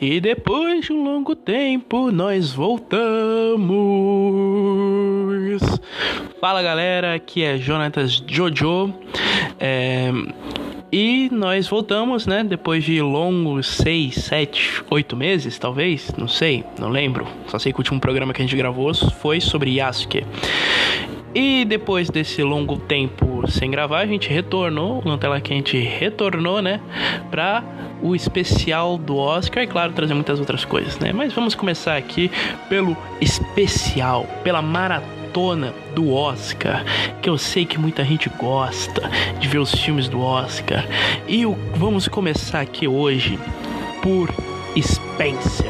E depois de um longo tempo nós voltamos. Fala galera, aqui é Jonatas Jojo. É, e nós voltamos, né? Depois de longos 6, 7, 8 meses, talvez, não sei, não lembro. Só sei que o último programa que a gente gravou foi sobre Yasuke. E depois desse longo tempo sem gravar, a gente retornou, na tela que a gente retornou, né, para o especial do Oscar e claro, trazer muitas outras coisas, né? Mas vamos começar aqui pelo especial, pela maratona do Oscar, que eu sei que muita gente gosta de ver os filmes do Oscar. E vamos começar aqui hoje por Spencer.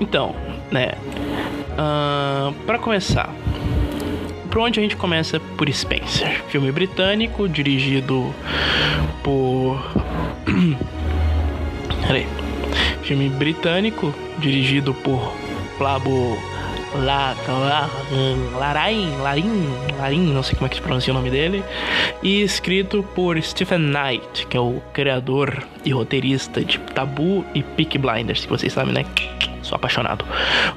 Então, né? Uh, para começar, por onde a gente começa? Por Spencer, filme britânico dirigido por. Peraí. Filme britânico dirigido por Plabo La, La, Larain, Larin, Larin, não sei como é que se pronuncia o nome dele, e escrito por Stephen Knight, que é o criador e roteirista de Tabu e Peak Blinders, que vocês sabem, né? Sou apaixonado.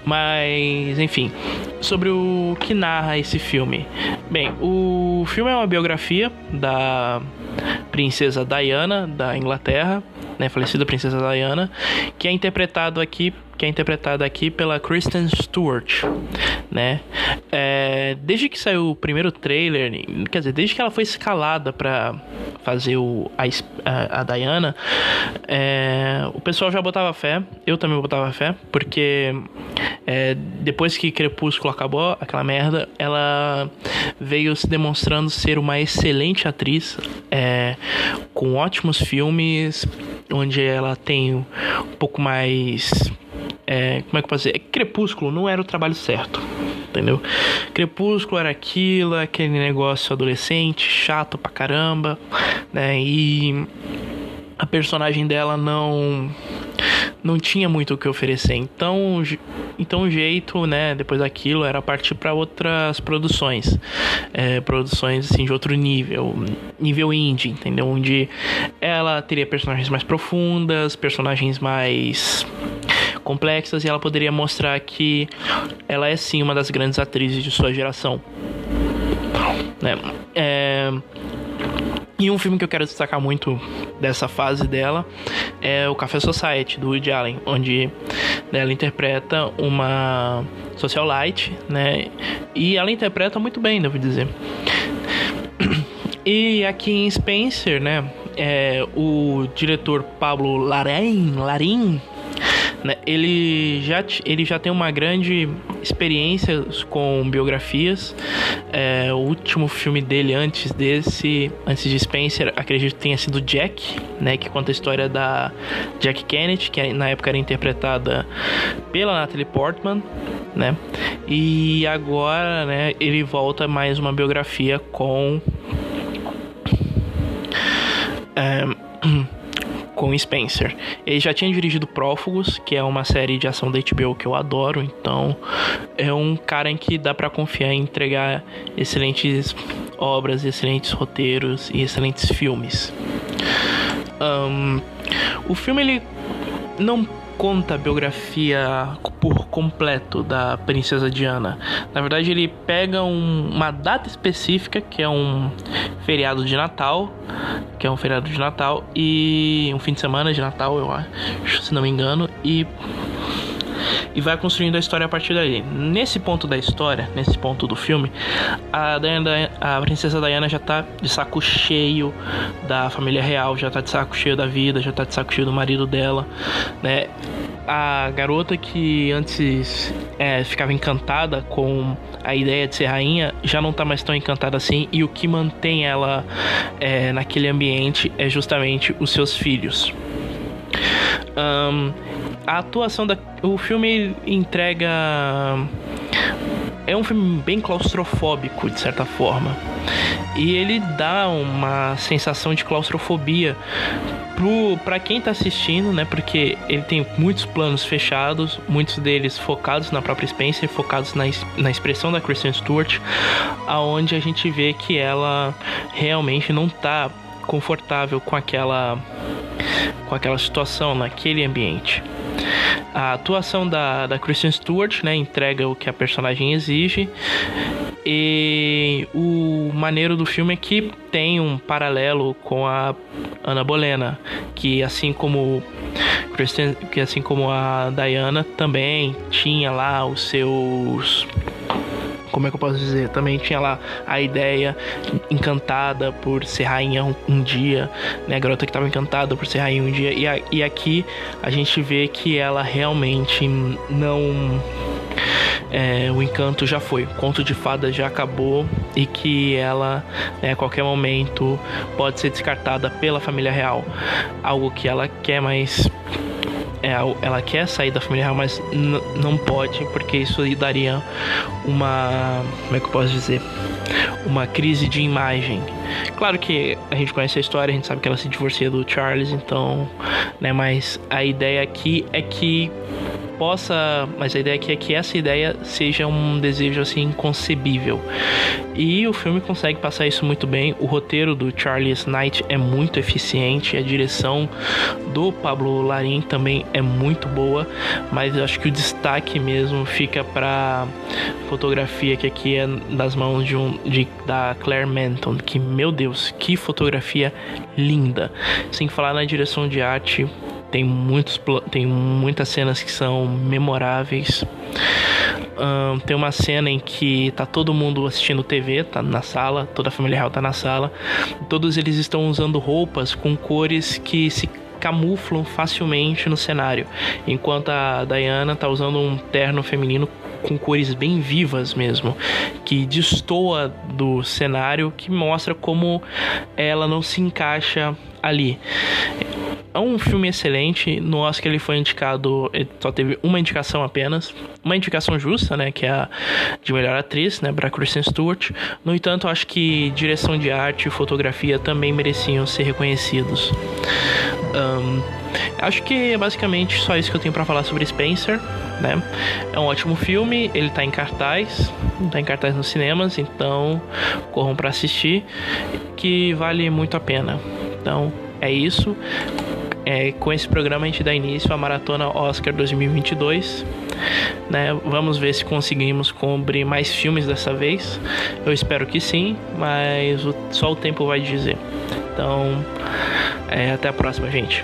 Mas, enfim, sobre o que narra esse filme. Bem, o filme é uma biografia da princesa Diana da Inglaterra, né, falecida princesa Diana, que é interpretado aqui que é interpretada aqui pela Kristen Stewart, né? É, desde que saiu o primeiro trailer, quer dizer, desde que ela foi escalada para fazer o, a, a, Diana, é, o pessoal já botava fé, eu também botava fé, porque é, depois que Crepúsculo acabou, aquela merda, ela veio se demonstrando ser uma excelente atriz, é, com ótimos filmes, onde ela tem um pouco mais é, como é que eu posso dizer? É Crepúsculo não era o trabalho certo, entendeu? Crepúsculo era aquilo, aquele negócio adolescente, chato pra caramba, né? E a personagem dela não não tinha muito o que oferecer. Então, então o jeito, né, depois daquilo era partir para outras produções, é, produções assim de outro nível, nível indie, entendeu? Onde ela teria personagens mais profundas, personagens mais complexas e ela poderia mostrar que ela é sim uma das grandes atrizes de sua geração. Né? É... E um filme que eu quero destacar muito dessa fase dela é o Café Society, do Woody Allen, onde ela interpreta uma socialite, né? E ela interpreta muito bem, devo dizer. E aqui em Spencer, né? É, o diretor Pablo Larin, Larin né? Ele, já, ele já tem uma grande experiência com biografias. É, o último filme dele antes desse, antes de Spencer, acredito que tenha sido Jack, né? Que conta a história da Jack Kennedy, que na época era interpretada pela Natalie Portman, né? E agora, né? Ele volta mais uma biografia com é, com Spencer. Ele já tinha dirigido Prófugos, que é uma série de ação da HBO que eu adoro, então é um cara em que dá para confiar em entregar excelentes obras, excelentes roteiros e excelentes filmes. Um, o filme ele não conta a biografia por completo da princesa Diana. Na verdade, ele pega um, uma data específica, que é um feriado de Natal, que é um feriado de Natal e um fim de semana de Natal, eu acho, se não me engano, e e vai construindo a história a partir daí. Nesse ponto da história, nesse ponto do filme, a, Diana, a princesa Diana já tá de saco cheio da família real, já tá de saco cheio da vida, já tá de saco cheio do marido dela, né? A garota que antes é, ficava encantada com a ideia de ser rainha já não tá mais tão encantada assim e o que mantém ela é, naquele ambiente é justamente os seus filhos. Um, a atuação da. O filme entrega. é um filme bem claustrofóbico, de certa forma. E ele dá uma sensação de claustrofobia para quem está assistindo, né? Porque ele tem muitos planos fechados, muitos deles focados na própria Spencer, focados na, na expressão da Kristen Stewart, aonde a gente vê que ela realmente não está confortável com aquela com aquela situação naquele ambiente. A atuação da, da Kristen Stewart né, entrega o que a personagem exige. E o maneiro do filme é que tem um paralelo com a Ana Bolena, que assim como Kristen, que assim como a Diana também tinha lá os seus como é que eu posso dizer? Também tinha lá a ideia encantada por ser rainha um, dia, né? A garota que estava encantada por ser rainha um dia. E, a, e aqui a gente vê que ela realmente não. É, o encanto já foi, o conto de fada já acabou e que ela, né, a qualquer momento, pode ser descartada pela família real. Algo que ela quer, mas ela quer sair da família real, mas não pode, porque isso daria uma. Como é que eu posso dizer? Uma crise de imagem. Claro que a gente conhece a história, a gente sabe que ela se divorcia do Charles, então. Né, mas a ideia aqui é que possa, mas a ideia aqui é que essa ideia seja um desejo assim inconcebível. E o filme consegue passar isso muito bem. O roteiro do Charles Knight é muito eficiente, a direção do Pablo Larin também é muito boa, mas eu acho que o destaque mesmo fica para fotografia que aqui é das mãos de um de, da Claire Manton, que meu Deus, que fotografia linda. Sem falar na direção de arte, tem, muitos, tem muitas cenas que são memoráveis. Um, tem uma cena em que tá todo mundo assistindo TV, tá na sala, toda a família real tá na sala. Todos eles estão usando roupas com cores que se camuflam facilmente no cenário, enquanto a Diana tá usando um terno feminino com cores bem vivas mesmo, que destoa do cenário, que mostra como ela não se encaixa ali. É um filme excelente. No Oscar ele foi indicado, ele só teve uma indicação apenas, uma indicação justa, né, que é a de melhor atriz, né, para Kristen Stewart. No entanto, acho que direção de arte e fotografia também mereciam ser reconhecidos. Um, acho que é basicamente só isso que eu tenho para falar sobre Spencer. Né? É um ótimo filme, ele tá em cartaz, tá em cartaz nos cinemas, então corram para assistir, que vale muito a pena. Então é isso. É, com esse programa a gente dá início à Maratona Oscar 2022. Né? Vamos ver se conseguimos cobrir mais filmes dessa vez. Eu espero que sim, mas só o tempo vai dizer. Então, é, até a próxima, gente.